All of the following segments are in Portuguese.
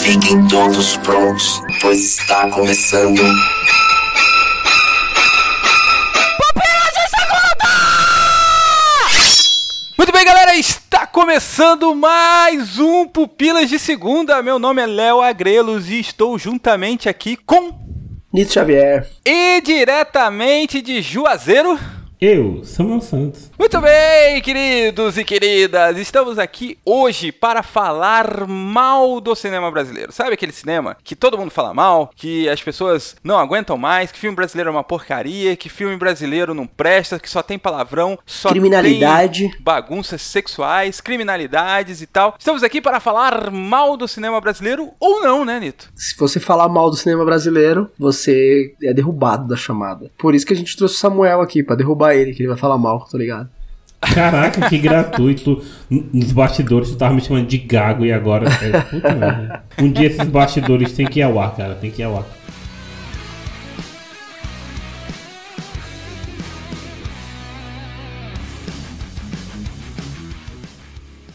Fiquem todos prontos, pois está começando. Começando mais um Pupilas de Segunda. Meu nome é Léo Agrelos e estou juntamente aqui com Nito Xavier. e diretamente de Juazeiro. Eu, Samuel Santos. Muito bem, queridos e queridas, estamos aqui hoje para falar mal do cinema brasileiro. Sabe aquele cinema que todo mundo fala mal, que as pessoas não aguentam mais, que filme brasileiro é uma porcaria, que filme brasileiro não presta, que só tem palavrão, só Criminalidade. tem bagunças sexuais, criminalidades e tal. Estamos aqui para falar mal do cinema brasileiro ou não, né, Nito? Se você falar mal do cinema brasileiro, você é derrubado da chamada. Por isso que a gente trouxe o Samuel aqui, pra derrubar ele, que ele vai falar mal, tô ligado? Caraca, que gratuito. Nos bastidores tu tava me chamando de gago e agora. É, puta merda. Um dia esses bastidores tem que ir ao ar, cara. Tem que ir ao ar.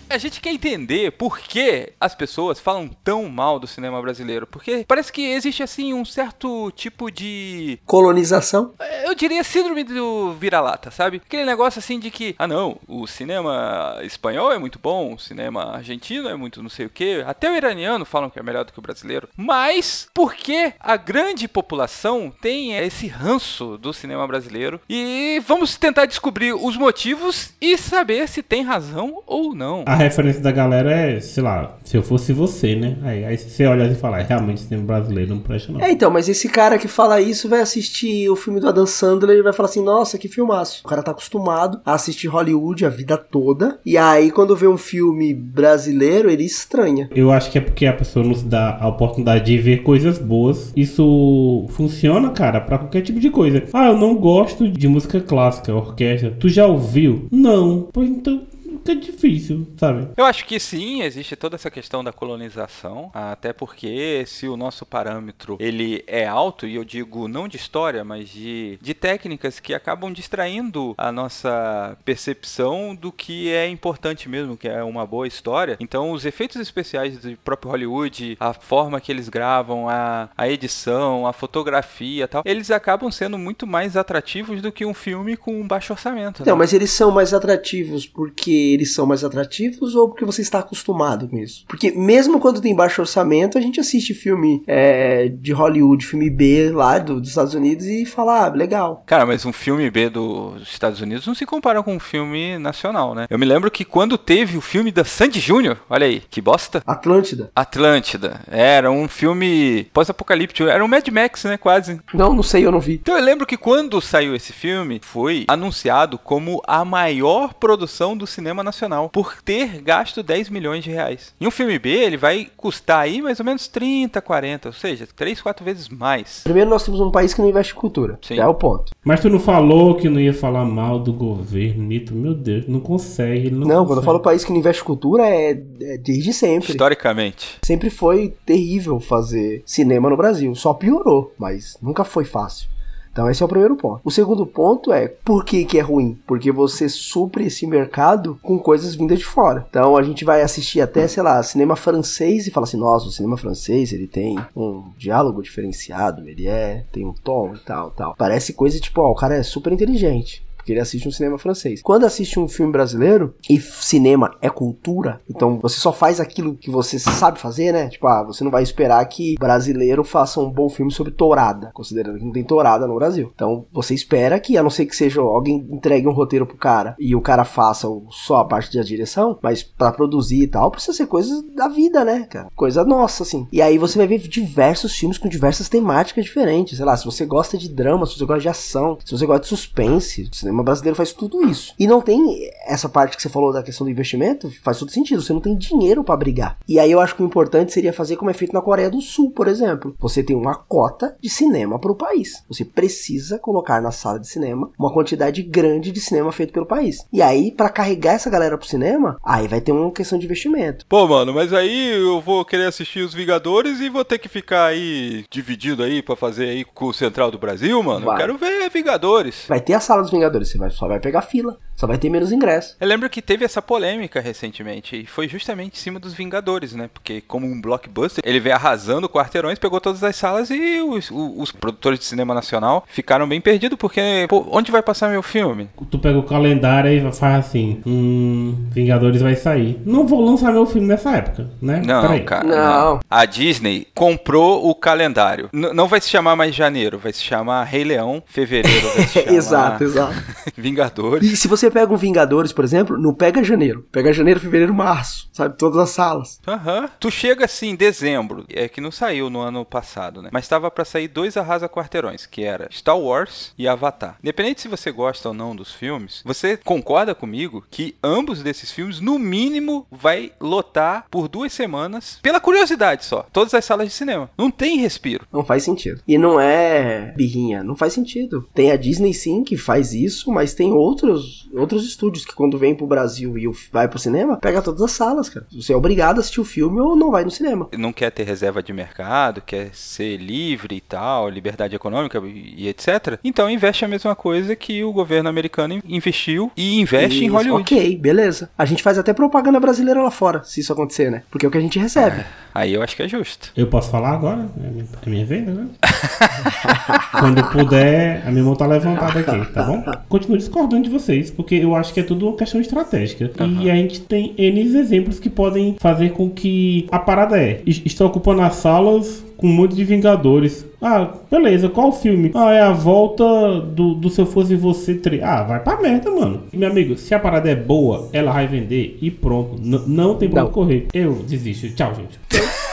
A gente quer entender por que as pessoas falam tão mal do cinema brasileiro. Porque parece que existe, assim, um certo tipo de Colonização? Eu diria síndrome do vira-lata, sabe? Aquele negócio assim de que, ah não, o cinema espanhol é muito bom, o cinema argentino é muito não sei o que, até o iraniano falam que é melhor do que o brasileiro. Mas por que a grande população tem esse ranço do cinema brasileiro? E vamos tentar descobrir os motivos e saber se tem razão ou não. A referência da galera é, sei lá, se eu fosse você, né? Aí, aí você olha e fala, "É, realmente cinema brasileiro não presta não. É, então, mas esse cara que fala isso vai assistir o filme do Adam Sandler e vai falar assim, nossa, que filmaço. O cara tá acostumado a assistir Hollywood a vida toda, e aí quando vê um filme brasileiro, ele estranha. Eu acho que é porque a pessoa nos dá a oportunidade de ver coisas boas. Isso funciona, cara, pra qualquer tipo de coisa. Ah, eu não gosto de música clássica, orquestra. Tu já ouviu? Não. Pois então, fica difícil, sabe? Eu acho que sim, existe toda essa questão da colonização, até porque se o nosso parâmetro ele é alto, e eu digo não de história, mas de, de técnicas que acabam distraindo a nossa percepção do que é importante mesmo, que é uma boa história. Então os efeitos especiais do próprio Hollywood, a forma que eles gravam, a, a edição, a fotografia e tal, eles acabam sendo muito mais atrativos do que um filme com um baixo orçamento. Não, né? mas eles são mais atrativos porque eles são mais atrativos ou porque você está acostumado com isso? Porque mesmo quando tem baixo orçamento, a gente assiste filme é, de Hollywood, filme B lá do- dos Estados Unidos e fala, ah, legal. Cara, mas um filme B dos Estados Unidos não se compara com um filme nacional, né? Eu me lembro que quando teve o filme da Sandy Júnior, olha aí, que bosta. Atlântida? Atlântida. Era um filme pós-apocalíptico, era um Mad Max, né, quase. Não, não sei, eu não vi. Então eu lembro que quando saiu esse filme, foi anunciado como a maior produção do cinema nacional, por ter gasto 10 milhões de reais. E um filme B, ele vai custar aí mais ou menos 30, 40, ou seja, 3, 4 vezes mais. Primeiro, nós temos um país que não investe em cultura. Sim. Já é o ponto. Mas tu não falou que não ia falar mal do governo, Nito? Meu Deus, não consegue. Ele não, Não, quando eu consegue. falo país que não investe em cultura, é, é desde sempre. Historicamente. Sempre foi terrível fazer cinema no Brasil. Só piorou, mas nunca foi fácil. Então esse é o primeiro ponto. O segundo ponto é por que, que é ruim? Porque você supre esse mercado com coisas vindas de fora. Então a gente vai assistir até, sei lá, cinema francês e fala assim, nossa, o cinema francês ele tem um diálogo diferenciado, ele é, tem um tom e tal, tal. Parece coisa tipo, ó, o cara é super inteligente. Porque ele assiste um cinema francês. Quando assiste um filme brasileiro, e cinema é cultura, então você só faz aquilo que você sabe fazer, né? Tipo, ah, você não vai esperar que brasileiro faça um bom filme sobre tourada, considerando que não tem tourada no Brasil. Então você espera que, a não ser que seja alguém entregue um roteiro pro cara e o cara faça só a parte da direção, mas pra produzir e tal, precisa ser coisas da vida, né, cara? Coisa nossa, assim. E aí você vai ver diversos filmes com diversas temáticas diferentes. Sei lá, se você gosta de drama, se você gosta de ação, se você gosta de suspense, cinema cinema brasileiro faz tudo isso. E não tem essa parte que você falou da questão do investimento, faz todo sentido. Você não tem dinheiro para brigar. E aí eu acho que o importante seria fazer como é feito na Coreia do Sul, por exemplo. Você tem uma cota de cinema para o país. Você precisa colocar na sala de cinema uma quantidade grande de cinema feito pelo país. E aí, para carregar essa galera pro cinema, aí vai ter uma questão de investimento. Pô, mano, mas aí eu vou querer assistir os Vingadores e vou ter que ficar aí dividido aí para fazer aí com o Central do Brasil, mano. Vai. Eu quero ver Vingadores. Vai ter a sala dos Vingadores, você vai, só vai pegar fila. Só vai ter menos ingresso. Eu lembro que teve essa polêmica recentemente e foi justamente em cima dos Vingadores, né? Porque como um blockbuster, ele veio arrasando quarteirões, pegou todas as salas e os, os- os produtores de cinema nacional ficaram bem perdidos porque, pô, onde vai passar meu filme? Tu pega o calendário e faz assim: Hum, Vingadores vai sair. Não vou lançar meu filme nessa época, né? Não, Peraí. cara. Não. A Disney comprou o calendário. N- não vai se chamar mais janeiro, vai se chamar Rei Leão. Fevereiro vai se chamar exato, exato. Vingadores. E se você pega um Vingadores, por exemplo, não pega janeiro. Pega janeiro, fevereiro, março. Sabe? Todas as salas. Aham. Tu chega assim em dezembro, é que não saiu no ano passado, né? Mas tava pra sair dois arrasa quarteirões, que era Star Wars e Avatar. Independente se você gosta ou não dos filmes, você concorda comigo que ambos desses filmes, no mínimo, vai lotar por duas semanas, pela curiosidade só, todas as salas de cinema. Não tem respiro. Não faz sentido. E não é birrinha, não faz sentido. Tem a Disney sim que faz isso, mas tem outros outros estúdios que quando vem pro Brasil e o- vai pro cinema, pega todas as salas, cara. Você é obrigado a assistir o filme ou não vai no cinema. não quer ter reserva de mercado, quer ser livre e tal, liberdade econômica e etc. Então investe a mesma coisa que o governo americano investiu e investe em Isso, Hollywood. Ok, beleza. A gente faz até propaganda brasileira lá fora, se isso acontecer, né? Porque é o que a gente recebe. Aí eu acho que é justo. Eu posso falar agora? É minha, é minha vez, né? Quando puder, a minha mão tá levantada aqui, tá bom? Continuo discordando de vocês, porque eu acho que é tudo uma questão estratégica. E a gente tem N exemplos que podem fazer com que a parada é: es- está ocupando as salas com um monte de Vingadores. Ah, beleza, qual o filme? Ah, é a volta do, do Se Eu Fosse Você 3. Ah, vai pra merda, mano. Meu amigo, se a parada é boa, ela vai vender e pronto. N- não tem pra onde correr. Eu desisto. Tchau, gente.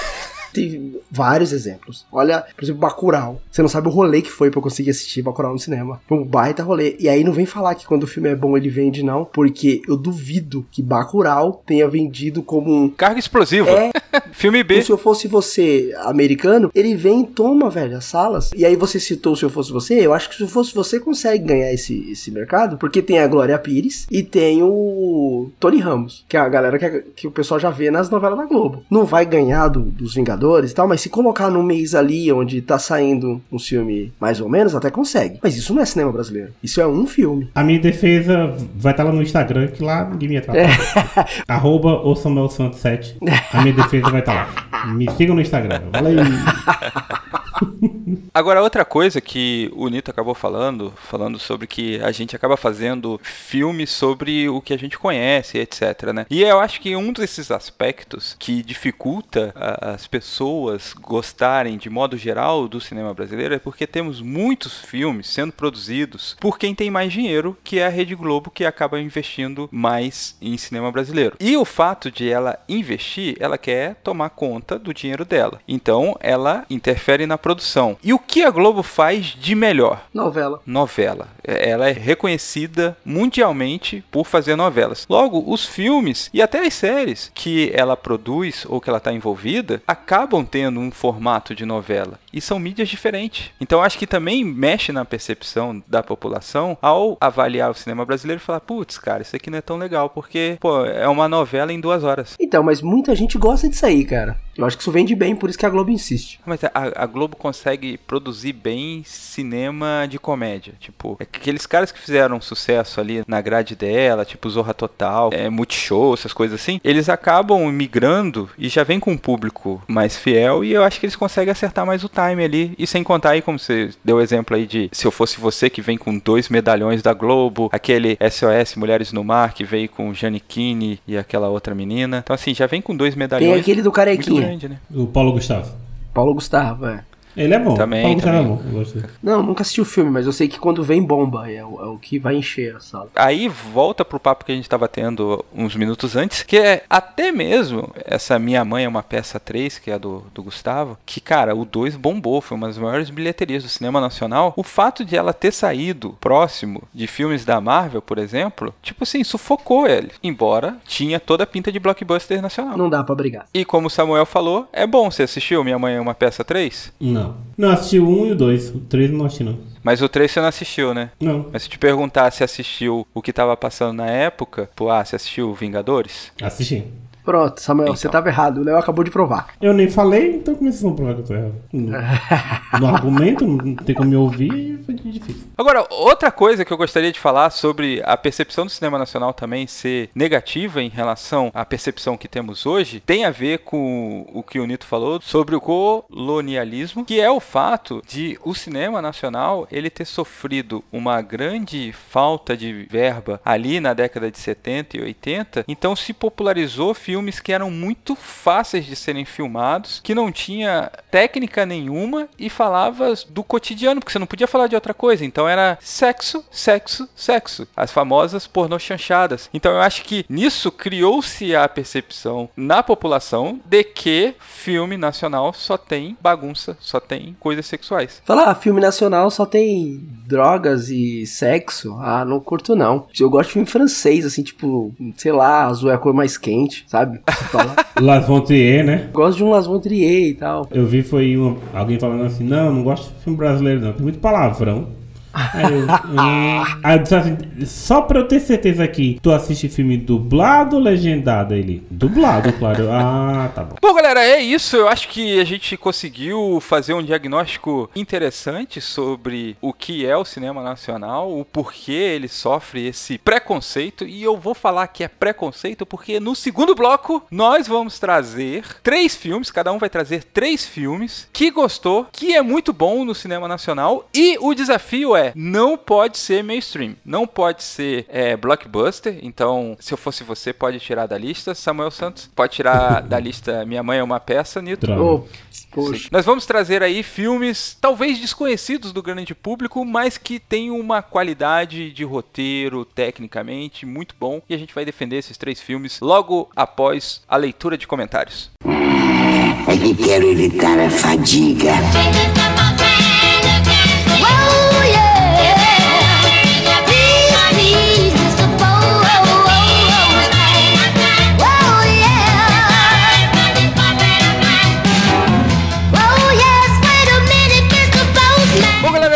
Teve vários exemplos. Olha, por exemplo, Bacurau. Você não sabe o rolê que foi pra eu conseguir assistir Bacurau no cinema. Foi um baita rolê. E aí não vem falar que quando o filme é bom ele vende, não. Porque eu duvido que Bacurau tenha vendido como um... Carga explosiva. É. Filme B. Se eu fosse você americano, ele vem e toma, velho, as salas. E aí você citou Se Eu Fosse Você, eu acho que Se Eu Fosse Você consegue ganhar esse, esse mercado, porque tem a Glória Pires e tem o Tony Ramos, que é a galera que, que o pessoal já vê nas novelas da Globo. Não vai ganhar do- dos Vingadores e tal, mas se colocar num mês ali onde tá saindo um filme mais ou menos, até consegue. Mas isso não é cinema brasileiro. Isso é um filme. A minha defesa vai estar lá no Instagram, que lá ninguém me atrapalha. Arroba o Samuel Santos 7. A minha defesa vai estar lá. Me sigam no Instagram. Valeu. Agora, outra coisa que o Nito acabou falando, falando sobre que a gente acaba fazendo filmes sobre o que a gente conhece, etc, né? E eu acho que um desses aspectos que dificulta a- as pessoas gostarem, de modo geral, do cinema brasileiro é porque temos muitos filmes sendo produzidos por quem tem mais dinheiro, que é a Rede Globo, que acaba investindo mais em cinema brasileiro. E o fato de ela investir, ela quer tomar conta do dinheiro dela. Então, ela interfere na produção. E o que a Globo faz de melhor? Novela. novela. É- Ela é reconhecida mundialmente por fazer novelas. Logo, os filmes e até as séries que ela produz ou que ela está envolvida acabam tendo um formato de novela e são mídias diferentes. Então, acho que também mexe na percepção da população ao avaliar o cinema brasileiro e falar: putz, cara, isso aqui não é tão legal porque pô, é uma novela em duas horas. Então, mas muita gente gosta disso aí, cara. Eu acho que isso vende bem, por isso que a Globo insiste. Mas a, a Globo consegue produzir bem cinema de comédia. Tipo, aqueles caras que fizeram sucesso ali na grade dela, tipo Zorra Total, é, Multishow, essas coisas assim, eles acabam migrando e já vem com um público mais fiel e eu acho que eles conseguem acertar mais o time ali. E sem contar aí, como você deu o exemplo aí de Se Eu Fosse Você, que vem com dois medalhões da Globo, aquele SOS Mulheres no Mar, que veio com Giannichini e aquela outra menina. Então assim, já vem com dois medalhões. Tem aquele do Carequinha. grande, né? O Paulo Gustavo. Paulo Gustavo, é. Ele é bom. Também, Paulo Gustavo também. É bom. Não, nunca assisti o filme, mas eu sei que quando vem bomba é o, é o que vai encher a sala. Aí volta pro papo que a gente tava tendo uns minutos antes, que é até mesmo essa Minha Mãe é uma peça 3, que é a do, do Gustavo, que, cara, o 2 bombou, foi uma das maiores bilheterias do cinema nacional. O fato de ela ter saído próximo de filmes da Marvel, por exemplo, tipo assim, sufocou ele. Embora tinha toda a pinta de blockbuster nacional. Não dá pra brigar. E como o Samuel falou, é bom. Você assistiu Minha Mãe é uma peça 3? Não. Não, assisti o 1 e o 2. O 3 não assisti, não. Mas o 3 você não assistiu, né? Não. Mas se te perguntar se assistiu o que tava passando na época, pô, ah, você assistiu Vingadores? Assisti. Pronto, Samuel, Então. você tava errado. O Léo acabou de provar. Eu nem falei, então como é que vocês vão provar que eu tô errado? No, no argumento, não tem como me ouvir, foi difícil. Agora, outra coisa que eu gostaria de falar sobre a percepção do cinema nacional também ser negativa em relação à percepção que temos hoje, tem a ver com o que o Nito falou sobre o colonialismo, que é o fato de o cinema nacional ele ter sofrido uma grande falta de verba ali na década de 70 e 80, então se popularizou filmes que eram muito fáceis de serem filmados, que não tinha técnica nenhuma e falava do cotidiano, porque você não podia falar de outra coisa. Então era sexo, sexo, sexo. As famosas pornô chanchadas. Então eu acho que nisso criou-se a percepção na população de que filme nacional só tem bagunça, só tem coisas sexuais. Falar, ah, filme nacional só tem drogas e sexo. Ah, não curto não. Eu gosto de filme francês, assim, tipo, sei lá, azul é a cor mais quente, sabe? Fala. Las Vontrier, né? gosto de um Las Von Trier e tal. Eu vi foi um- alguém falando assim, não, não gosto de filme brasileiro não, tem muito palavrão. Hum. Aí eu assim, só pra eu ter certeza aqui, tu assiste filme dublado ou legendado? Ele, dublado, claro. Ah, tá bom. Bom, galera, é isso. Eu acho que a gente conseguiu fazer um diagnóstico interessante sobre o que é o cinema nacional, o porquê ele sofre esse preconceito. E eu vou falar que é preconceito porque no segundo bloco nós vamos trazer três filmes, cada um vai trazer três filmes que gostou, que é muito bom no cinema nacional. E o desafio é: não pode ser mainstream, não pode ser é, blockbuster. Então, se eu fosse você, pode tirar da lista. Samuel Santos pode tirar da lista Minha Mãe é uma Peça, Nito. Poxa. Nós vamos trazer aí filmes talvez desconhecidos do grande público, mas que têm uma qualidade de roteiro tecnicamente muito bom e a gente vai defender esses três filmes logo após a leitura de comentários. É que quero evitar a fadiga.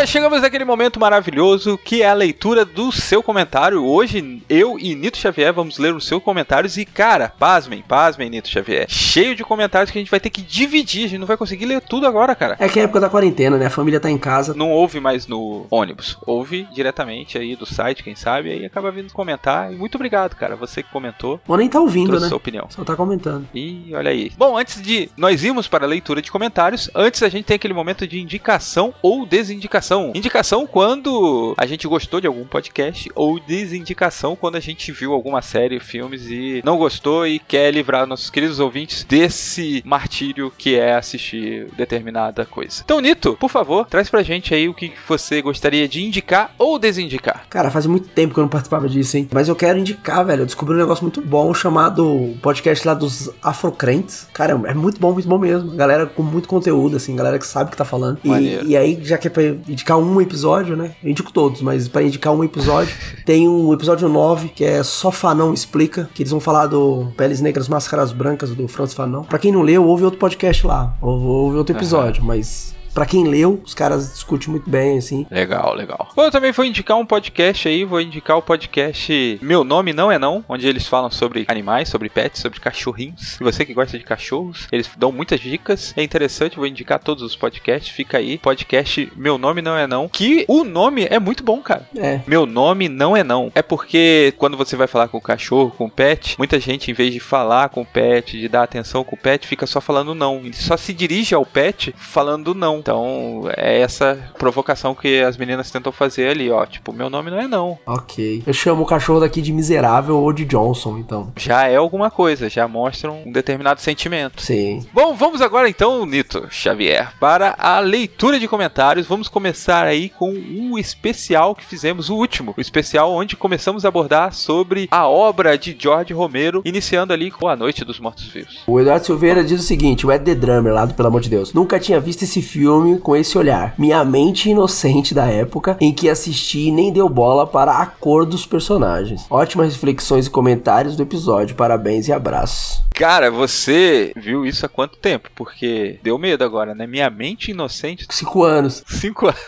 Galera, chegamos naquele momento maravilhoso que é a leitura do seu comentário. Hoje, eu e Nito Xavier vamos ler os seus comentários e, cara, pasmem, pasmem, Nito Xavier. Cheio de comentários que a gente vai ter que dividir, a gente não vai conseguir ler tudo agora, cara. É que é época da quarentena, né? A família tá em casa. Não ouve mais no ônibus, ouve diretamente aí do site, quem sabe, aí acaba vindo comentar. E muito obrigado, cara, você que comentou, Ou nem tá ouvindo, né? sua opinião. Só tá comentando. E olha aí. Bom, antes de nós irmos para a leitura de comentários, antes a gente tem aquele momento de indicação ou desindicação. Indicação quando a gente gostou de algum podcast ou desindicação quando a gente viu alguma série, filmes e não gostou e quer livrar nossos queridos ouvintes desse martírio que é assistir determinada coisa. Então, Nito, por favor, traz pra gente aí o que você gostaria de indicar ou desindicar. Cara, faz muito tempo que eu não participava disso, hein? Mas eu quero indicar, velho. Eu descobri um negócio muito bom chamado podcast lá dos Afrocrentes. Cara, é muito bom, muito bom mesmo. Galera com muito conteúdo, assim, galera que sabe o que tá falando. E, e aí, já que é pra indicar um episódio, né? Eu indico todos, mas pra indicar um episódio, tem um episódio 9 que é Só Fanão Explica, que eles vão falar do Peles Negras, Máscaras Brancas do Francis Fanon. Pra quem não leu, ouve outro podcast lá. Ouve, ouve outro episódio, mas. Pra quem leu, os caras discutem muito bem, assim. Legal, legal. Bom, eu também vou indicar um podcast aí, vou indicar o podcast Meu Nome Não É Não, onde eles falam sobre animais, sobre pets, sobre cachorrinhos. E você que gosta de cachorros, eles dão muitas dicas. É interessante, vou indicar todos os podcasts. Fica aí, podcast Meu Nome Não É Não, que o nome é muito bom, cara. É. Meu nome não é não. É porque quando você vai falar com o cachorro, com o pet, muita gente, em vez de falar com o pet, de dar atenção com o pet, fica só falando não. Ele só se dirige ao pet falando não. Então, é essa provocação que as meninas tentam fazer ali, ó. Tipo, meu nome não é não. Ok. Eu chamo o cachorro daqui de miserável ou de Johnson, então. Já é alguma coisa, já mostra um determinado sentimento. Sim. Bom, vamos agora então, Nito Xavier, para a leitura de comentários. Vamos começar aí com um especial que fizemos, o último. O especial onde começamos a abordar sobre a obra de George Romero, iniciando ali com A Noite dos Mortos-Vivos. O Eduardo Silveira diz o seguinte: o Ed The Drummer, lá do Pelo Amor de Deus. Nunca tinha visto esse filme com esse olhar. Minha mente inocente da época em que assisti e nem deu bola para a cor dos personagens. Ótimas reflexões e comentários do episódio. Parabéns e abraços. Cara, você viu isso há quanto tempo? Porque deu medo agora, né? Minha mente inocente, Cinco anos. cinco anos.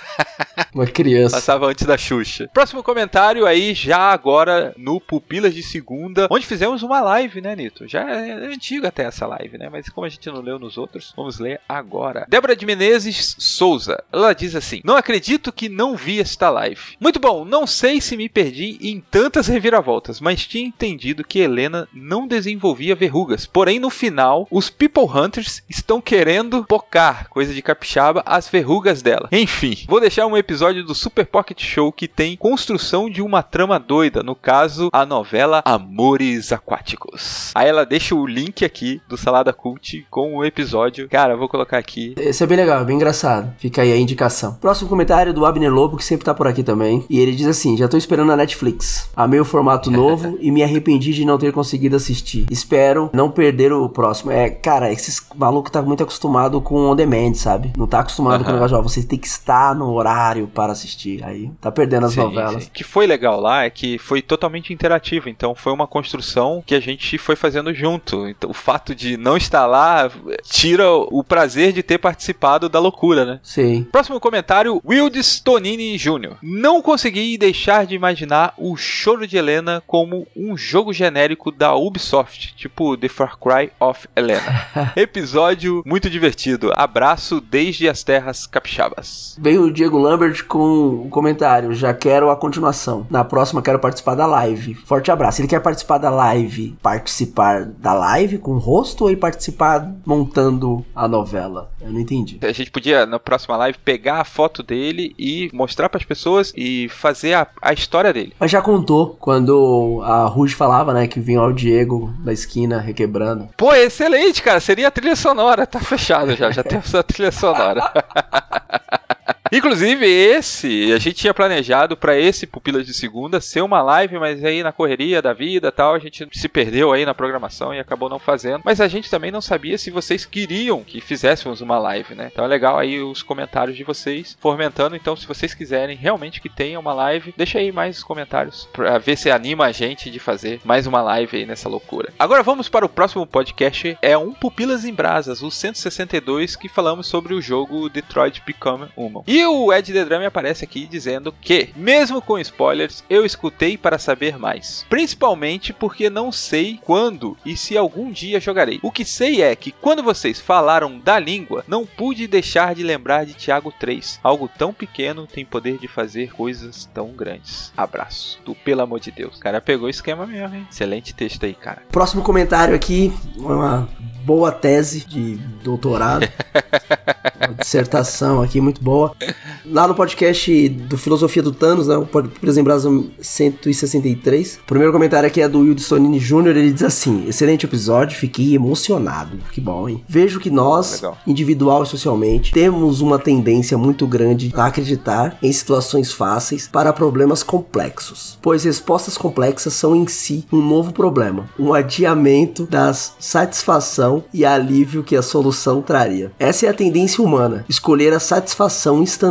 Uma criança. Passava antes da Xuxa. Próximo comentário aí, já agora no Pupilas de Segunda, onde fizemos uma live, né, Nito? Já é antiga até essa live, né? Mas como a gente não leu nos outros, vamos ler agora. Débora de Menezes Souza. Ela diz assim: Não acredito que não vi esta live. Muito bom, não sei se me perdi em tantas reviravoltas, mas tinha entendido que Helena não desenvolvia verrugas. Porém, no final, os People Hunters estão querendo pocar, coisa de capixaba, as verrugas dela. Enfim, vou deixar um episódio do Super Pocket Show que tem construção de uma trama doida, no caso, a novela Amores Aquáticos. Aí ela deixa o link aqui do Salada Cult com o episódio. Cara, eu vou colocar aqui. Esse é bem legal, bem engraçado. Fica aí a indicação. Próximo comentário é do Abner Lobo, que sempre tá por aqui também. E ele diz assim: Já tô esperando a Netflix. Amei o formato novo e me arrependi de não ter conseguido assistir. Espero não perder o próximo. É, cara, esses maluco tá muito acostumado com on demand, sabe? Não tá acostumado com o negócio, ó, você tem que estar no horário para assistir. Aí tá perdendo as Sim, novelas. sim. O que foi legal lá é que foi totalmente interativo, então foi uma construção que a gente foi fazendo junto. Então, o fato de não estar lá eh, tira o prazer de ter participado da loucura, né? Sim. Próximo comentário, Wildes Tonini Jr. Não consegui deixar de imaginar o choro de Helena como um jogo genérico da Ubisoft, tipo The Far Cry of Helena. Episódio muito divertido. Abraço desde as terras capixabas. Veio o Diego Lambert com um comentário. Já quero a continuação. Na próxima quero participar da live. Forte abraço. Ele quer participar da live. Participar da live com o rosto ou ele participar montando a novela? Eu não entendi. A gente podia, na próxima live, pegar a foto dele e mostrar para as pessoas e fazer a, a história dele. Mas já contou quando a Ruge falava, né, que vinha o Diego da esquina requebrando. Pô, excelente, cara. Seria a trilha sonora. Tá fechado já. Já temos a trilha sonora. Inclusive, esse, a gente tinha planejado pra esse Pupilas de Segunda ser uma live, mas aí na correria da vida tal, a gente se perdeu aí na programação e acabou não fazendo. Mas a gente também não sabia se vocês queriam que fizéssemos uma live, né? Então é legal aí os comentários de vocês fomentando. Então, se vocês quiserem realmente que tenha uma live, deixa aí mais os comentários pra ver se anima a gente de fazer mais uma live aí nessa loucura. Agora vamos para o próximo podcast, é um Pupilas em Brasas, o 162, que falamos sobre o jogo Detroit Become Human. E o Ed The Drum aparece aqui dizendo que, mesmo com spoilers, eu escutei para saber mais. Principalmente porque não sei quando e se algum dia jogarei. O que sei é que quando vocês falaram da língua, não pude deixar de lembrar de Tiago 3. Algo tão pequeno tem poder de fazer coisas tão grandes. Abraço. Tu, pelo amor de Deus. Cara, pegou o esquema mesmo, hein? Excelente texto aí, cara. Próximo comentário aqui, uma boa tese de doutorado. uma dissertação aqui muito boa. Lá no podcast do Filosofia do Thanos, né, o Pupilas em Brasa 163. O primeiro comentário aqui é do Wilde Sonini Jr., ele diz assim: Excelente episódio, fiquei emocionado. Que bom, hein? Vejo que nós, Legal. individual e socialmente, temos uma tendência muito grande a acreditar em situações fáceis para problemas complexos, pois respostas complexas são em si um novo problema, um adiamento das satisfação e alívio que a solução traria. Essa é a tendência humana, escolher a satisfação instantânea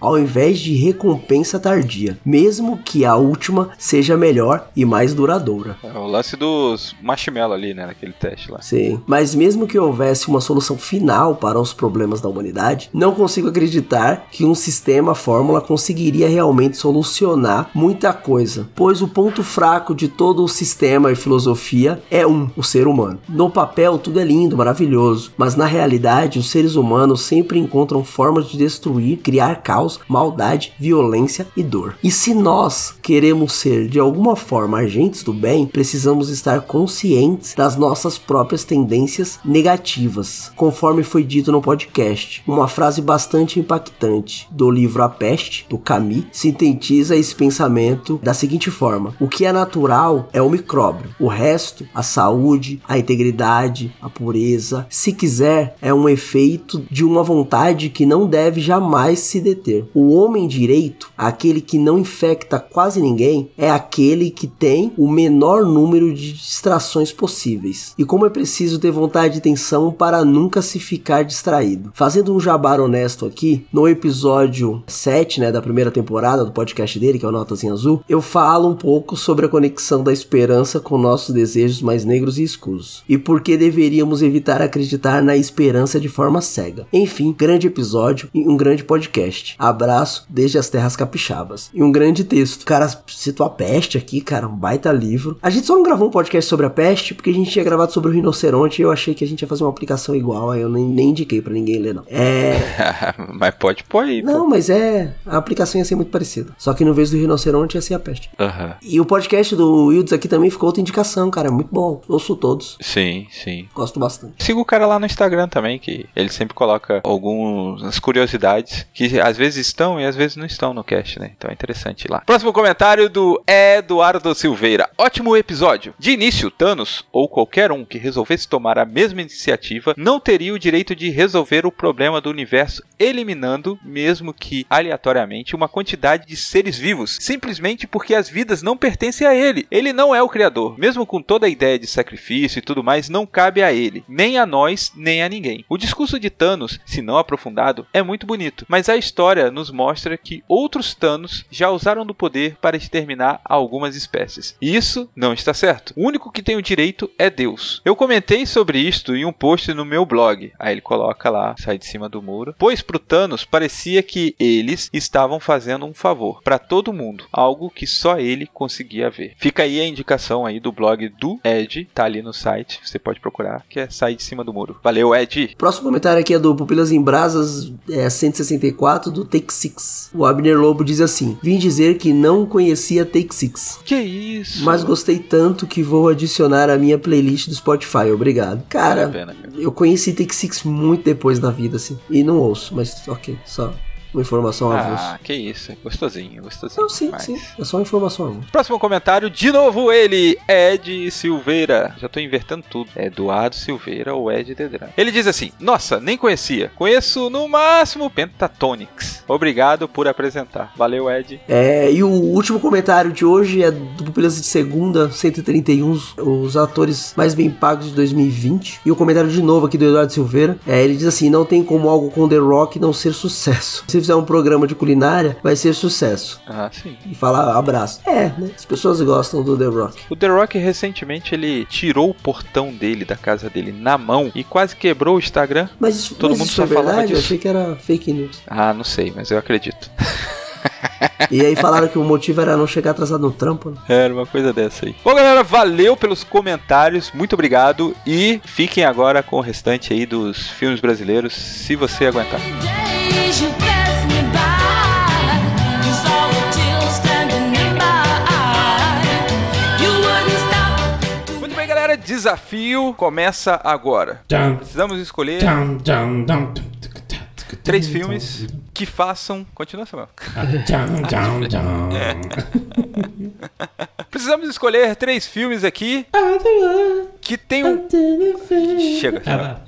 ao invés de recompensa tardia, mesmo que a última seja melhor e mais duradoura. É o lance dos marshmallow ali, né? Naquele teste lá. Sim. Mas mesmo que houvesse uma solução final para os problemas da humanidade, não consigo acreditar que um sistema fórmula conseguiria realmente solucionar muita coisa, pois o ponto fraco de todo o sistema e filosofia é um, o ser humano. No papel tudo é lindo, maravilhoso, mas na realidade os seres humanos sempre encontram formas de destruir, criar caos maldade, violência e dor. E se nós queremos ser de alguma forma agentes do bem, precisamos estar conscientes das nossas próprias tendências negativas, conforme foi dito no podcast. Uma frase bastante impactante do livro A Peste, do Camus, sintetiza esse pensamento da seguinte forma: o que é natural é o micróbio, o resto, a saúde, a integridade, a pureza, se quiser, é um efeito de uma vontade que não deve jamais se deter. O homem direito, aquele que não infecta quase ninguém, é aquele que tem o menor número de distrações possíveis. E como é preciso ter vontade de atenção para nunca se ficar distraído. Fazendo um jabar honesto aqui, no episódio 7, né, da primeira temporada do podcast dele, que é o Notas em Azul, eu falo um pouco sobre a conexão da esperança com nossos desejos mais negros e escuros. E por que deveríamos evitar acreditar na esperança de forma cega. Enfim, grande episódio e um grande podcast. Abraço desde as terras capixabas. E um grande texto. Cara, citou a peste aqui, cara, um baita livro. A gente só não gravou um podcast sobre a peste porque a gente tinha gravado sobre o rinoceronte e eu achei que a gente ia fazer uma aplicação igual, aí eu nem, nem indiquei pra ninguém ler, não. É. Mas pode pôr aí, pô. Não, mas é. A aplicação ia ser muito parecida. Só que no vez do rinoceronte ia ser a peste. Aham. E o podcast do Wilds aqui também ficou outra indicação, cara. É muito bom. Ouço todos. Sim, sim. Gosto bastante. Siga o cara lá no Instagram também, que ele sempre coloca algumas curiosidades que às vezes estão e às vezes não estão no cast, né? Então é interessante ir lá. Próximo comentário do Eduardo Silveira. Ótimo episódio. De início, Thanos, ou qualquer um que resolvesse tomar a mesma iniciativa, não teria o direito de resolver o problema do universo, eliminando, mesmo que aleatoriamente, uma quantidade de seres vivos, simplesmente porque as vidas não pertencem a ele. Ele não é o criador. Mesmo com toda a ideia de sacrifício e tudo mais, não cabe a ele, nem a nós, nem a ninguém. O discurso de Thanos, se não aprofundado, é muito bonito, mas a história nos mostra que outros Thanos já usaram do poder para exterminar algumas espécies. E isso não está certo. O único que tem o direito é Deus. Eu comentei sobre isto em um post no meu blog. Aí ele coloca lá, sai de cima do muro. Pois pro Thanos parecia que eles estavam fazendo um favor para todo mundo, algo que só ele conseguia ver. Fica aí a indicação aí do blog do Ed, tá ali no site, você pode procurar, que é Sai de cima do muro. Valeu, Ed. Próximo comentário aqui é do Pupilas em Brasas, é 164, do Take Six. O Abner Lobo diz assim: Vim dizer que não conhecia Take Six. Que isso? Mas gostei tanto que vou adicionar à minha playlist do Spotify, obrigado. Cara, a pena, cara. eu conheci Take Six muito depois da vida, assim. E não ouço, mas ok, só uma informação avulsa. Ah, que isso. Gostosinho, gostosinho. Não, sim, Mas- sim. É só uma informação avulsa. Próximo comentário, de novo ele, Ed Silveira. Já tô invertendo tudo. É Eduardo Silveira ou Ed Dedran. Ele diz assim: Nossa, nem conhecia. Conheço no máximo Pentatonix. Obrigado por apresentar. Valeu, Ed. É, e o último comentário de hoje é do Pupilas de Segunda, 131, os atores mais bem pagos de 2020. E o comentário de novo aqui do Eduardo Silveira, é, ele diz assim, não tem como algo com The Rock não ser sucesso. Se fizer um programa de culinária, vai ser sucesso. Ah, sim. E fala abraço. É, né? As pessoas gostam do The Rock. O The Rock recentemente ele tirou o portão dele, da casa dele, na mão e quase quebrou o Instagram. Mas isso, Todo mas mundo isso só é falava verdade? Eu disso. achei que era fake news. Ah, não sei, mas eu acredito. E aí falaram que o motivo era não chegar atrasado no trampo, né? Era uma coisa dessa aí. Bom, galera, valeu pelos comentários, muito obrigado e fiquem agora com o restante aí dos filmes brasileiros, se você aguentar. Desafio começa agora. Precisamos escolher três filmes que façam. Continua, Samuel. Ah, tcham, tcham. Precisamos escolher três filmes aqui que tenham. Chega, chega. tá.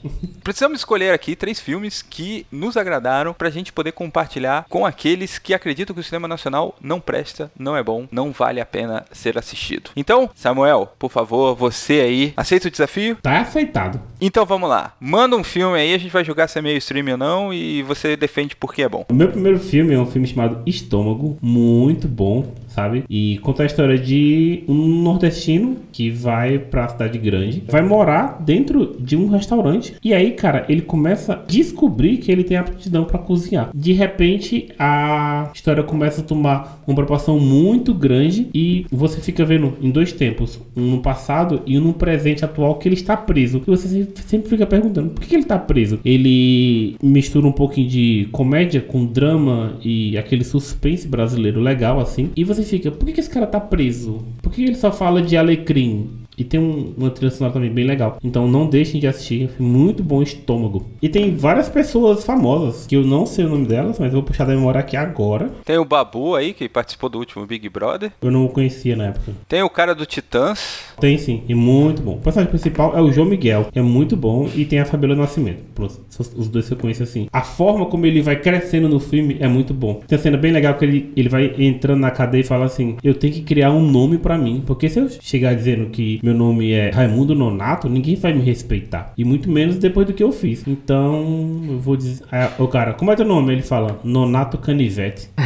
Precisamos escolher aqui três filmes que nos agradaram pra gente poder compartilhar com aqueles que acreditam que o cinema nacional não presta, não é bom, não vale a pena ser assistido. Então, Samuel, por favor, você aí, aceita o desafio? Tá aceitado. Então vamos lá. Manda um filme aí, a gente vai julgar se é meio stream ou não e você defende por que é bom. O meu primeiro filme é um filme chamado Estômago, muito bom, sabe? E conta a história de um nordestino que vai pra cidade grande, vai morar dentro de um restaurante. E aí, cara, ele começa a descobrir que ele tem aptidão pra cozinhar. De repente, a história começa a tomar uma proporção muito grande e você fica vendo em dois tempos, um no passado e um no presente atual que ele está preso. E você se- sempre fica perguntando, por que ele tá preso? Ele mistura um pouquinho de comédia com drama e aquele suspense brasileiro legal, assim. E você fica, por que, que esse cara tá preso? Por que ele só fala de alecrim? E tem um- uma trilha sonora também bem legal. Então não deixem de assistir. É muito bom estômago. E tem várias pessoas famosas, que eu não sei o nome delas, mas eu vou puxar da memória aqui agora. Tem o Babu aí, que participou do último Big Brother. Eu não o conhecia na época. Tem o cara do Titãs. Tem sim, e muito bom. O personagem principal é o João Miguel. É muito bom e tem a Fabiola Nascimento. Pronto, os dois eu conheço assim. A forma como ele vai crescendo no filme é muito bom. Tem uma cena bem legal que ele, ele vai entrando na cadeia e fala assim: Eu tenho que criar um nome pra mim. Porque se eu chegar dizendo que meu nome é Raimundo Nonato, ninguém vai me respeitar. E muito menos depois do que eu fiz. Então, eu vou dizer. Ah, o cara, como é teu nome? Ele fala: Nonato Canivete.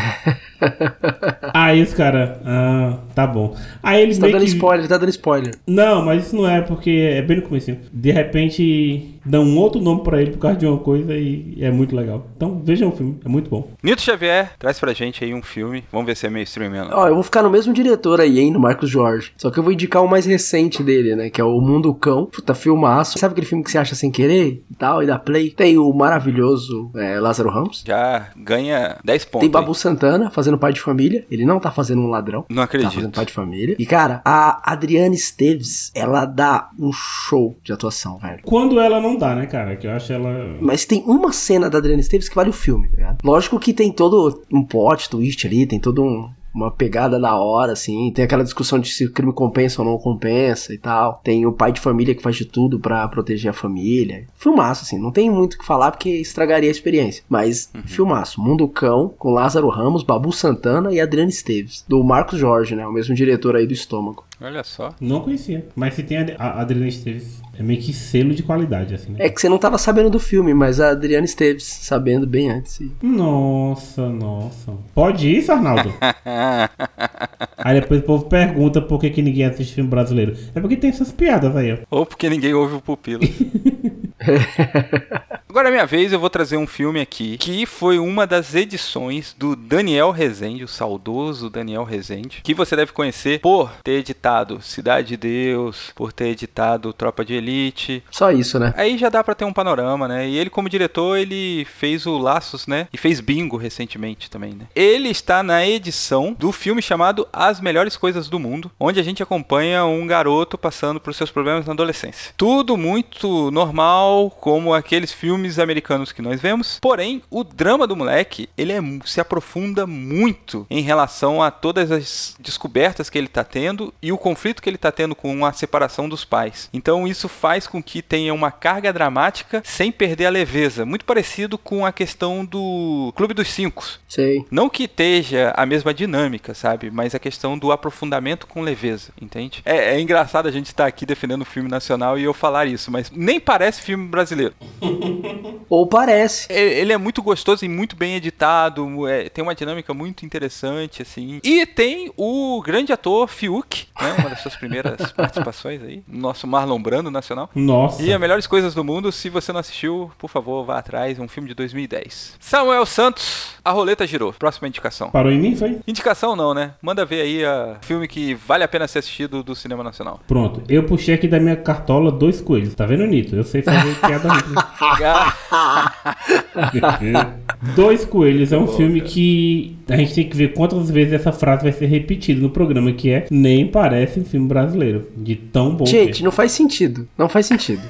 Aí os caras, ah, tá bom. Aí eles tá meio dando que- spoiler, tá dando spoiler. não, mas isso não é, porque é bem no começo. De repente dão um outro nome pra ele por causa de uma coisa e é muito legal. Então vejam o filme, é muito bom. Nito Xavier, traz pra gente aí um filme. Vamos ver se é mainstream mesmo. Ó, eu vou ficar no mesmo diretor aí, hein, no Marcos Jorge. Só que eu vou indicar o mais recente dele, né? Que é o Mundo Cão. Puta, filmaço. Sabe aquele filme que você acha sem querer e tal, e dá play? Tem o maravilhoso é, Lázaro Ramos. Já ganha 10 pontos. Tem Babu aí. Santana fazendo pai de família. Ele não tá fazendo um ladrão. Não Tá fazendo acredito. pai de família. E, cara, a Adriana Esteves, ela dá um show de atuação, velho. Quando ela não dá, né, cara? Que eu acho ela. Mas tem uma cena da Adriana Esteves que vale o filme, tá ligado? Lógico que tem todo um plot twist ali, tem todo um. Uma pegada da hora, assim. Tem aquela discussão de se o crime compensa ou não compensa e tal. Tem o pai de família que faz de tudo pra proteger a família. Filmaço, assim. Não tem muito o que falar porque estragaria a experiência. Mas, filmaço. Mundo Cão, com Lázaro Ramos, Babu Santana e Adriana Esteves. Do Marcos Jorge, né? O mesmo diretor aí do Estômago. Olha só. Não conhecia. Mas se tem a, a Adriana Esteves, é meio que selo de qualidade, assim, né? É que você não tava sabendo do filme, mas a Adriana Esteves, sabendo bem antes. E... Nossa, nossa. Pode isso, Arnaldo? Aí depois o povo pergunta por que, que ninguém assiste filme brasileiro. É porque tem essas piadas aí, ó. Ou porque ninguém ouve o pupilo. Agora é minha vez, eu vou trazer um filme aqui que foi uma das edições do Daniel Rezende, o saudoso Daniel Rezende, que você deve conhecer por ter editado Cidade de Deus, por ter editado Tropa de Elite. Só isso, né? Aí já dá pra ter um panorama, né? E ele como diretor, ele fez o Laços, né? E fez Bingo recentemente também, né? Ele está na edição do filme chamado As Melhores Coisas do Mundo, onde a gente acompanha um garoto passando por seus problemas na adolescência. Tudo muito normal, como aqueles filmes americanos que nós vemos. Porém, o drama do moleque, ele é, se aprofunda muito em relação a todas as descobertas que ele está tendo e o conflito que ele está tendo com a separação dos pais. Então isso faz com que tenha uma carga dramática sem perder a leveza, muito parecido com a questão do Clube dos Cinco. Sei. Não que esteja a mesma dinâmica, sabe? Mas a questão do aprofundamento com leveza, entende? É, é engraçado a gente estar aqui defendendo o filme nacional e eu falar isso, mas nem parece filme brasileiro. Ou parece. É- Ele é muito gostoso e muito bem editado, é, tem uma dinâmica muito interessante, assim. E tem o grande ator Fiuk, né? Uma das suas primeiras participações aí. Nosso Marlon Brando nacional. Nossa. E a Melhores Coisas do Mundo, se você não assistiu, por favor, vá atrás, é um filme de 2010. Samuel Santos, A Roleta Girou. Próxima indicação. Parou em mim, foi? Indicação não, né? Manda ver aí a filme que vale a pena ser assistido do cinema nacional. Pronto, eu puxei aqui da minha cartola dois coelhos. Tá vendo, Nito? Eu sei fazer piada. Dois Coelhos é um filme que a gente tem que ver quantas vezes essa frase vai ser repetida no programa, que é nem parece um filme brasileiro, de tão bom é. Gente, não faz sentido. Não faz sentido.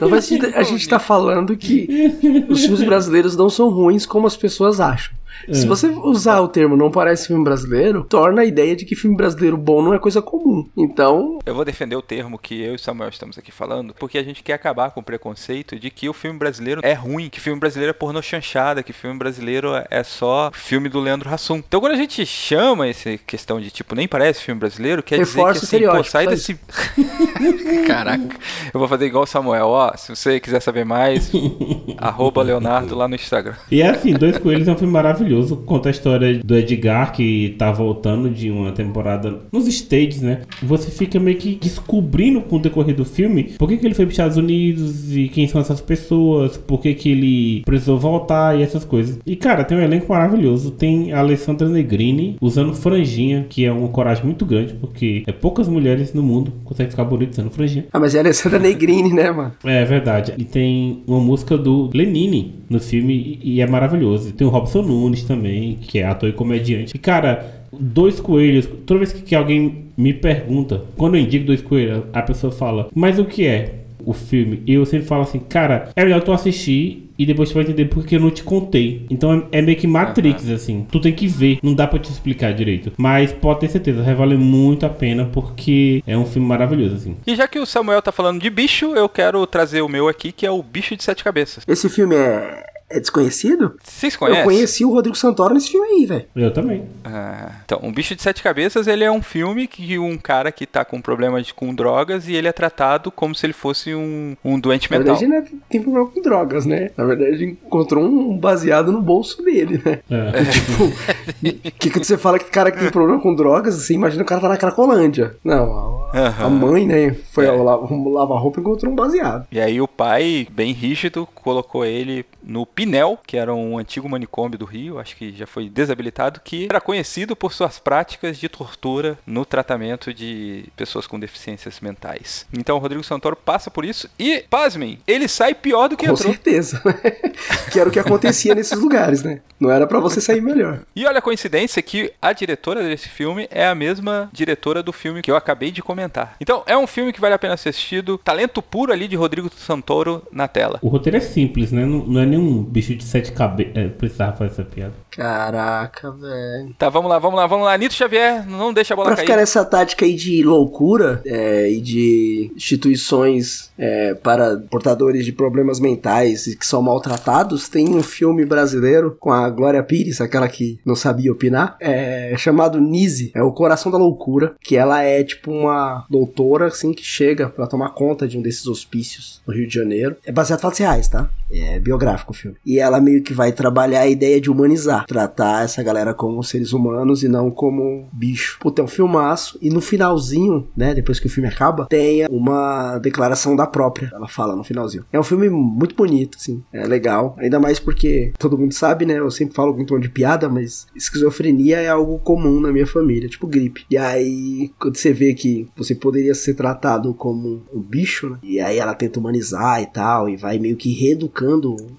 Não faz sentido. A gente tá falando que os filmes brasileiros não são ruins como as pessoas acham. Se você usar o termo não parece filme brasileiro, torna a ideia de que filme brasileiro bom não é coisa comum. Então, Eu vou defender o termo que eu e Samuel estamos aqui falando, porque a gente quer acabar com o preconceito de que o filme brasileiro é ruim, que filme brasileiro é pornô chanchada, que filme brasileiro é só filme do Leandro Hassum. Então quando a gente chama essa questão de tipo, nem parece filme brasileiro, quer Reforça dizer que assim, pô, sai desse... Caraca, eu vou fazer igual o Samuel, ó, se você quiser saber mais, arroba Leonardo lá no Instagram. E é assim, Dois Coelhos é um filme maravilhoso. Maravilhoso. Conta a história do Edgar que tá voltando de uma temporada nos States, né? Você fica meio que descobrindo com o decorrer do filme por que, que ele foi para Estados Unidos e quem são essas pessoas, por que, que ele precisou voltar e essas coisas. E cara, tem um elenco maravilhoso. Tem a Alessandra Negrini usando franjinha, que é uma coragem muito grande, porque é poucas mulheres no mundo que conseguem ficar bonitas usando franjinha. Ah, mas é a Alessandra Negrini, né, mano? É verdade. E tem uma música do Lenine no filme e é maravilhoso. E tem o Robson Nunes também, que é ator e comediante. E cara, dois coelhos. Toda vez que, alguém me pergunta, quando eu indico dois coelhos, a pessoa fala, mas o que é? O filme, e eu sempre falo assim, cara, é melhor tu assistir e depois tu vai entender porque eu não te contei. Então é, é meio que Matrix, assim. Tu tem que ver, não dá pra te explicar direito. Mas pode ter certeza, vai valer muito a pena porque é um filme maravilhoso, assim. E já que o Samuel tá falando de bicho, eu quero trazer o meu aqui, que é o Bicho de Sete Cabeças. Esse filme é, é desconhecido? Vocês Eu conhecem? conheci o Rodrigo Santoro nesse filme aí, velho. Eu também. Ah, então, O Bicho de Sete Cabeças, ele é um filme que um cara que tá com problemas com drogas e ele é tratado como se ele fosse um, um doente Na mental. verdade, ele tem problema com drogas, né? Na verdade, encontrou um baseado no bolso dele, né? É. Tipo, que que você fala que cara que tem problema com drogas, você imagina o cara tá na Cracolândia. Não, a, a Aham. mãe, né, foi É. lavar roupa e encontrou um baseado. E aí o pai, bem rígido, colocou ele no Pinel, que era um antigo manicômio do Rio, acho que já foi desabilitado, que era conhecido por suas práticas de tortura no tratamento de pessoas com deficiências mentais. Então o Rodrigo Santoro passa por isso e, pasmem, ele sai pior do que Com entrou. certeza, né? que era o que acontecia nesses lugares, né? Não era pra você sair melhor. E olha a coincidência que a diretora desse filme é a mesma diretora do filme que eu acabei de comentar. Então é um filme que vale a pena ser assistido, talento puro ali de Rodrigo Santoro na tela. O roteiro é simples, né? Não, não é nenhum bicho de sete cabeças. É, precisava fazer essa piada. Caraca, velho. Tá, vamos lá, vamos lá, vamos lá. Nito Xavier, não deixa a bola Pra cair. ficar nessa tática aí de loucura é, e de instituições é, para portadores de problemas mentais e que são maltratados, tem um filme brasileiro com a Glória Pires, aquela que não sabia opinar, é, chamado Nise, é o Coração da Loucura, que ela é tipo uma doutora assim que chega pra tomar conta de um desses hospícios no Rio de Janeiro. É baseado em fatos reais, tá? É biográfico o filme. E ela meio que vai trabalhar a ideia de humanizar, tratar essa galera como seres humanos e não como bicho. Puta, é um filmaço. E no finalzinho, né, depois que o filme acaba, tem uma declaração da própria. Ela fala no finalzinho. É um filme muito bonito, assim. É legal. Ainda mais porque todo mundo sabe, né? Eu sempre falo com um tom de piada, mas esquizofrenia é algo comum na minha família, tipo gripe. E aí, quando você vê que você poderia ser tratado como um bicho, né? E aí ela tenta humanizar e tal, e vai meio que reeducando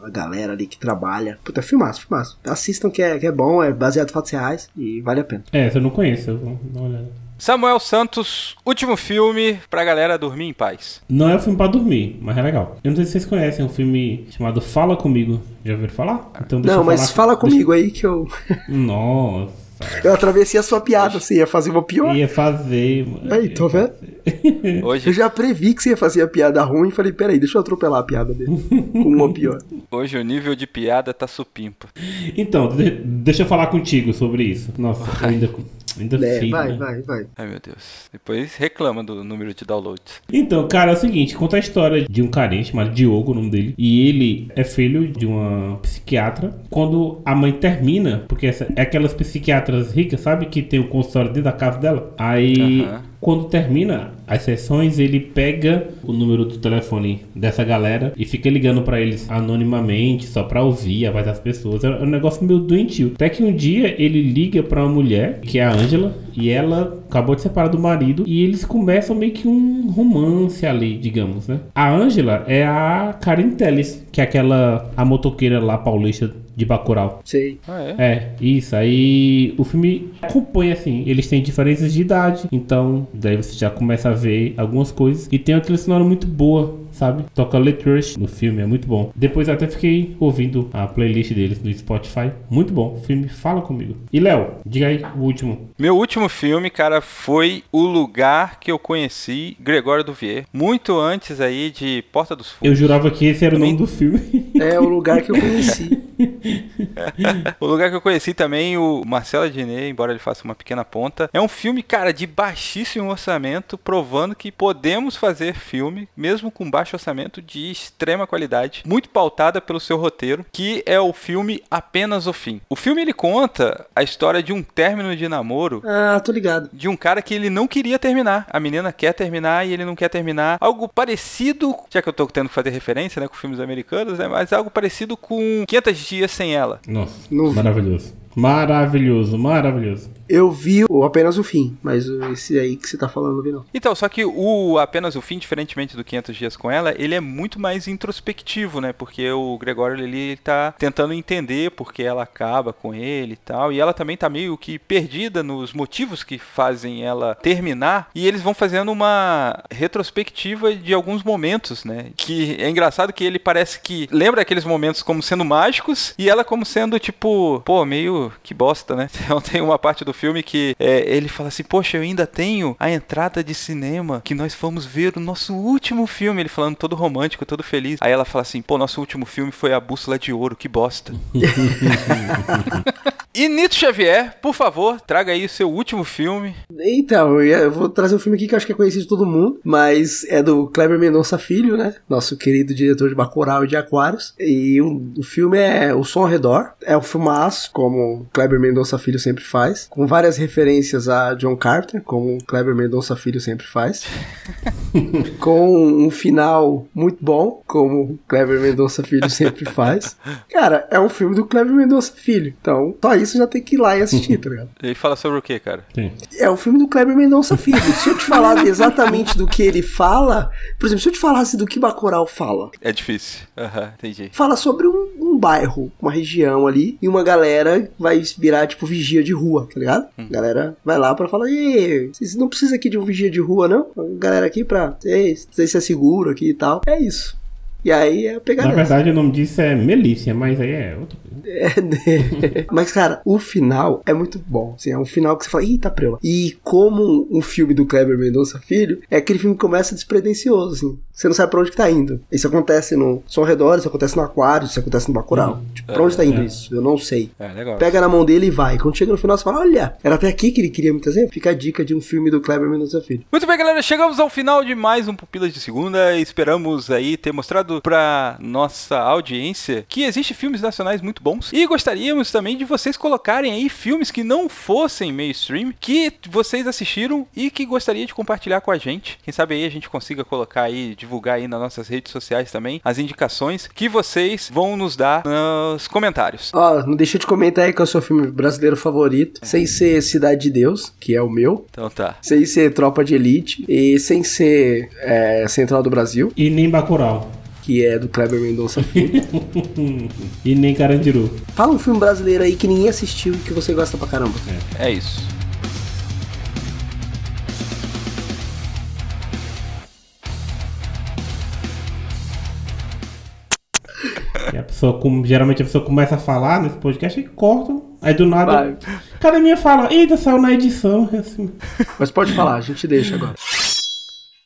a galera ali que trabalha. Puta, é filmaço, filmaço. Assistam que é, que é bom, é baseado em fatos reais e vale a pena. É, eu não conheço, eu vou dar uma olhada. Samuel Santos, último filme pra galera dormir em paz. Não é um filme pra dormir, mas é legal. Eu não sei se vocês conhecem um filme chamado Fala Comigo. Já ouviram falar? Então deixa Não, eu mas falar- fala deixa- comigo aí que eu, Nossa. Eu atravessei a sua piada, você ia fazer uma pior. Ia fazer, mano. Aí, tô vendo? Hoje, Eu já previ que você ia fazer a piada ruim e falei, peraí, deixa eu atropelar a piada dele. Com uma pior. hoje o nível de piada tá supimpa. Então, de- deixa eu falar contigo sobre isso. Nossa, ainda, ainda É, fiz, vai, né? vai, vai. Ai meu Deus. Depois reclama do número de downloads. Então, cara, é o seguinte, conta a história de um carinha chamado Diogo, o nome dele, e ele é filho de uma psiquiatra. Quando a mãe termina, porque essa é aquelas psiquiatras ricas, sabe, que tem o consultório dentro da casa dela. Aí, Aham. Quando termina as sessões, ele pega o número do telefone dessa galera e fica ligando pra eles anonimamente, só pra ouvir a voz das pessoas. É um negócio meio doentio. Até que um dia ele liga pra uma mulher, que é a Angela, e ela acabou de separar do marido, e eles começam meio que um romance ali, digamos, né? A Angela é a Karen Telles, que é aquela a motoqueira lá paulista de Bacurau. Sei. Ah, é? É, isso. Aí o filme acompanha assim. Eles têm diferenças de idade. Então, daí você já começa a ver algumas coisas. E tem uma trilha sonora muito boa, sabe? Toca Let Rush no filme, é muito bom. Depois eu até fiquei ouvindo a playlist deles no Spotify. Muito bom. O filme fala comigo. E Léo, diga aí o último. Meu último filme, cara, foi o lugar que eu conheci Gregório Duvier. Muito antes aí de Porta dos Fundos. Eu jurava que esse era o nome do filme. É o lugar que eu conheci. o lugar que eu conheci também, o Marcelo Adnet, embora ele faça uma pequena ponta, é um filme, cara, de baixíssimo orçamento, provando que podemos fazer filme, mesmo com baixo orçamento, de extrema qualidade, muito pautada pelo seu roteiro, que é o filme Apenas o Fim. O filme ele conta a história de um término de namoro Ah, tô ligado. de um cara que ele não queria terminar. A menina quer terminar e ele não quer terminar. Algo parecido, já que eu tô tendo que fazer referência, né, com filmes americanos, né, mas algo parecido com 500 dias sem ela. Nossa, maravilhoso. Maravilhoso, maravilhoso. Eu vi o apenas o fim, mas esse aí que você tá falando não vi não. Então, só que o apenas o fim, diferentemente do 500 dias com ela, ele é muito mais introspectivo, né? Porque o Gregório ele, ele tá tentando entender porque ela acaba com ele e tal, e ela também tá meio que perdida nos motivos que fazem ela terminar, e eles vão fazendo uma retrospectiva de alguns momentos, né? Que é engraçado que ele parece que lembra aqueles momentos como sendo mágicos e ela como sendo tipo, pô, meio que bosta, né? Então tem uma parte do filme que é, ele fala assim, poxa, eu ainda tenho a entrada de cinema que nós fomos ver o nosso último filme. Ele falando todo romântico, todo feliz. Aí ela fala assim, pô, nosso último filme foi A Bússola de Ouro, que bosta. e Nito Xavier, por favor, traga aí o seu último filme. Então, eu, ia- eu vou trazer um filme aqui que eu acho que é conhecido de todo mundo, mas é do Kleber Mendonça Filho, né? Nosso querido diretor de Bacurau e de Aquários. E o, o filme é O Som ao Redor. É um filmaço, como Kleber Mendonça Filho sempre faz, com várias referências a John Carter, como Kleber Mendonça Filho sempre faz. com um final muito bom, como Kleber Mendonça Filho sempre faz. Cara, é um filme do Kleber Mendonça Filho. Então, só isso já tem que ir lá e assistir, tá ligado? Ele fala sobre o que, cara? Sim. É o filme do Kleber Mendonça Filho. Se eu te falar exatamente do que ele fala, por exemplo, se eu te falasse do que Bacurau fala, É difícil. Aham, entendi. fala sobre um, um bairro, uma região ali, e uma galera vai virar, tipo, vigia de rua, tá ligado? A galera vai lá pra falar, ei, vocês não precisam aqui de um vigia de rua, não? A galera aqui pra, ei, se é seguro aqui e tal. É isso. E aí é pegar Na nessa. verdade, o nome disso é Melícia, mas aí é outro. É, né? Mas, cara, o final é muito bom. Assim, é um final que você fala, eita preula. E como um filme do Kleber Mendonça Filho, é aquele filme que começa despretensioso, assim. Você não sabe pra onde que tá indo. Isso acontece no Som Redor, isso acontece no Aquário, isso acontece no Bacurau. Tipo, pra onde tá indo é. isso? Eu não sei. É, legal. Pega na mão dele e vai. Quando chega no final, você fala, olha, era até aqui que ele queria me trazer. Fica a dica de um filme do Kleber Mendonça Filho. Muito bem, galera, chegamos ao final de mais um Pupilas de Segunda. Esperamos aí ter mostrado pra nossa audiência que existem filmes nacionais muito bons. E gostaríamos também de vocês colocarem aí filmes que não fossem mainstream, que vocês assistiram e que gostaria de compartilhar com a gente. Quem sabe aí a gente consiga colocar aí, divulgar aí nas nossas redes sociais também as indicações que vocês vão nos dar nos comentários. Ó, não deixa de comentar aí qual é o seu filme brasileiro favorito. Sem ser Cidade de Deus, que é o meu. Então tá. sem ser Tropa de Elite e sem ser é, Central do Brasil, E nem Bacurau. que é do Kleber Mendonça Filho. e nem Carandiru. Fala um filme brasileiro aí que ninguém assistiu e que você gosta pra caramba. É isso. E a pessoa, com- geralmente a pessoa começa a falar nesse podcast e corta. Aí do nada. Vai. Cada minha fala, eita, saiu na edição. Assim. Mas pode falar, a gente deixa agora.